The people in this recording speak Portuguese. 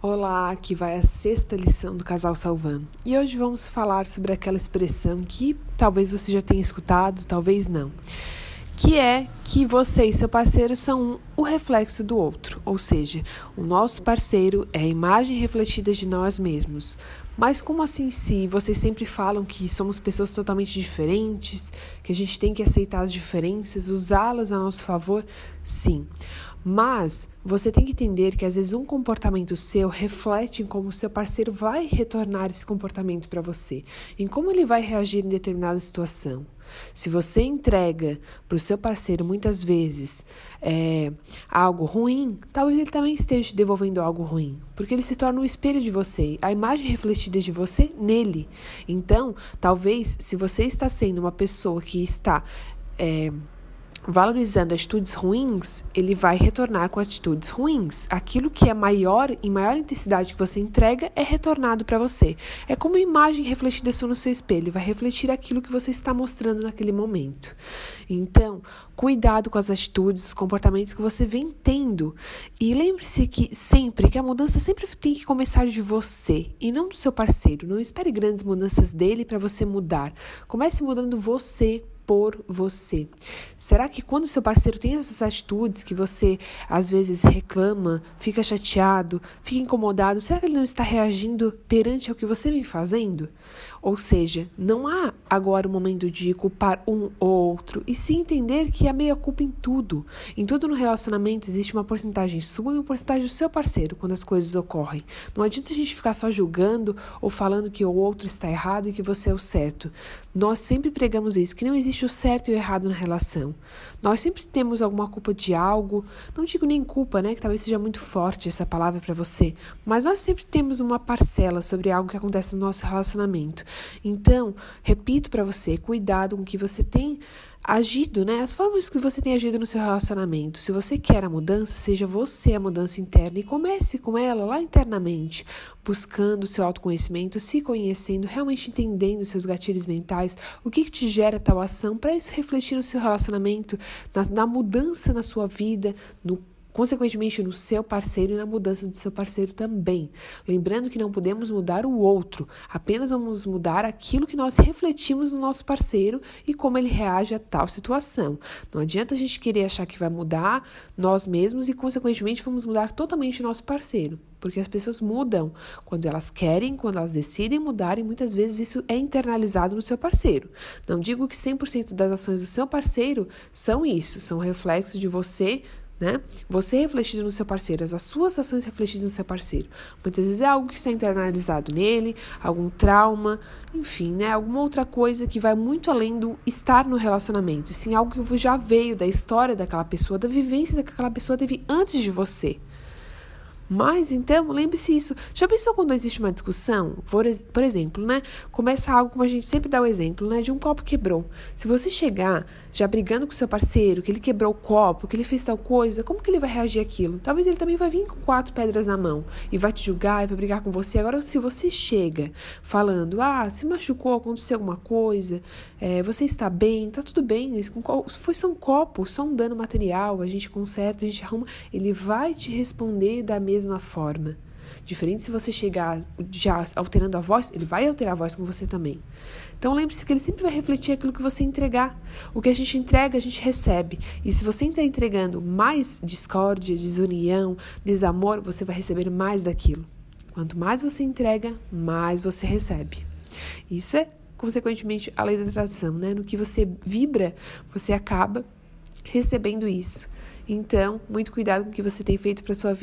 Olá, aqui vai a sexta lição do Casal Salvan. E hoje vamos falar sobre aquela expressão que talvez você já tenha escutado, talvez não. Que é que você e seu parceiro são um, o reflexo do outro, ou seja, o nosso parceiro é a imagem refletida de nós mesmos. Mas como assim se vocês sempre falam que somos pessoas totalmente diferentes, que a gente tem que aceitar as diferenças, usá-las a nosso favor? Sim. Mas você tem que entender que às vezes um comportamento seu reflete em como o seu parceiro vai retornar esse comportamento para você, em como ele vai reagir em determinada situação. Se você entrega para o seu parceiro muitas vezes é, algo ruim, talvez ele também esteja devolvendo algo ruim, porque ele se torna um espelho de você, a imagem refletida de você nele. Então, talvez se você está sendo uma pessoa que está é, valorizando atitudes ruins, ele vai retornar com atitudes ruins. Aquilo que é maior, em maior intensidade que você entrega, é retornado para você. É como uma imagem refletida só no seu espelho, vai refletir aquilo que você está mostrando naquele momento. Então, cuidado com as atitudes, os comportamentos que você vem tendo. E lembre-se que sempre, que a mudança sempre tem que começar de você e não do seu parceiro. Não espere grandes mudanças dele para você mudar. Comece mudando você por você. Será que quando seu parceiro tem essas atitudes que você às vezes reclama, fica chateado, fica incomodado, será que ele não está reagindo perante ao que você vem fazendo? Ou seja, não há agora o momento de culpar um ou outro, e sim entender que há meia culpa em tudo. Em tudo no relacionamento existe uma porcentagem sua e uma porcentagem do seu parceiro quando as coisas ocorrem. Não adianta a gente ficar só julgando ou falando que o outro está errado e que você é o certo. Nós sempre pregamos isso, que não existe existe o certo e o errado na relação. Nós sempre temos alguma culpa de algo, não digo nem culpa, né, que talvez seja muito forte essa palavra para você, mas nós sempre temos uma parcela sobre algo que acontece no nosso relacionamento. Então, repito para você, cuidado com o que você tem agido, né? As formas que você tem agido no seu relacionamento. Se você quer a mudança, seja você a mudança interna e comece com ela lá internamente, buscando seu autoconhecimento, se conhecendo, realmente entendendo seus gatilhos mentais, o que, que te gera tal ação, para isso refletir no seu relacionamento, na, na mudança na sua vida, no consequentemente no seu parceiro e na mudança do seu parceiro também. Lembrando que não podemos mudar o outro, apenas vamos mudar aquilo que nós refletimos no nosso parceiro e como ele reage a tal situação. Não adianta a gente querer achar que vai mudar nós mesmos e, consequentemente, vamos mudar totalmente o nosso parceiro. Porque as pessoas mudam quando elas querem, quando elas decidem mudar, e muitas vezes isso é internalizado no seu parceiro. Não digo que 100% das ações do seu parceiro são isso, são reflexos de você né? Você refletido no seu parceiro, as suas ações refletidas no seu parceiro. Muitas vezes é algo que está internalizado nele, algum trauma, enfim, né? Alguma outra coisa que vai muito além do estar no relacionamento, sim algo que já veio da história daquela pessoa, da vivência que aquela pessoa teve antes de você. Mas então, lembre-se isso. Já pensou quando existe uma discussão? Por, por exemplo, né? Começa algo como a gente sempre dá o exemplo, né? De um copo quebrou. Se você chegar já brigando com seu parceiro, que ele quebrou o copo, que ele fez tal coisa, como que ele vai reagir aquilo? Talvez ele também vai vir com quatro pedras na mão e vai te julgar e vai brigar com você. Agora, se você chega falando, ah, se machucou, aconteceu alguma coisa, é, você está bem, tá tudo bem, foi só um copo, só um dano material, a gente conserta, a gente arruma, ele vai te responder da mesma mesma forma. Diferente se você chegar já alterando a voz, ele vai alterar a voz com você também. Então lembre-se que ele sempre vai refletir aquilo que você entregar. O que a gente entrega, a gente recebe. E se você está entregando mais discórdia, desunião, desamor, você vai receber mais daquilo. Quanto mais você entrega, mais você recebe. Isso é, consequentemente, a lei da atração, né? No que você vibra, você acaba recebendo isso. Então, muito cuidado com o que você tem feito para sua vida.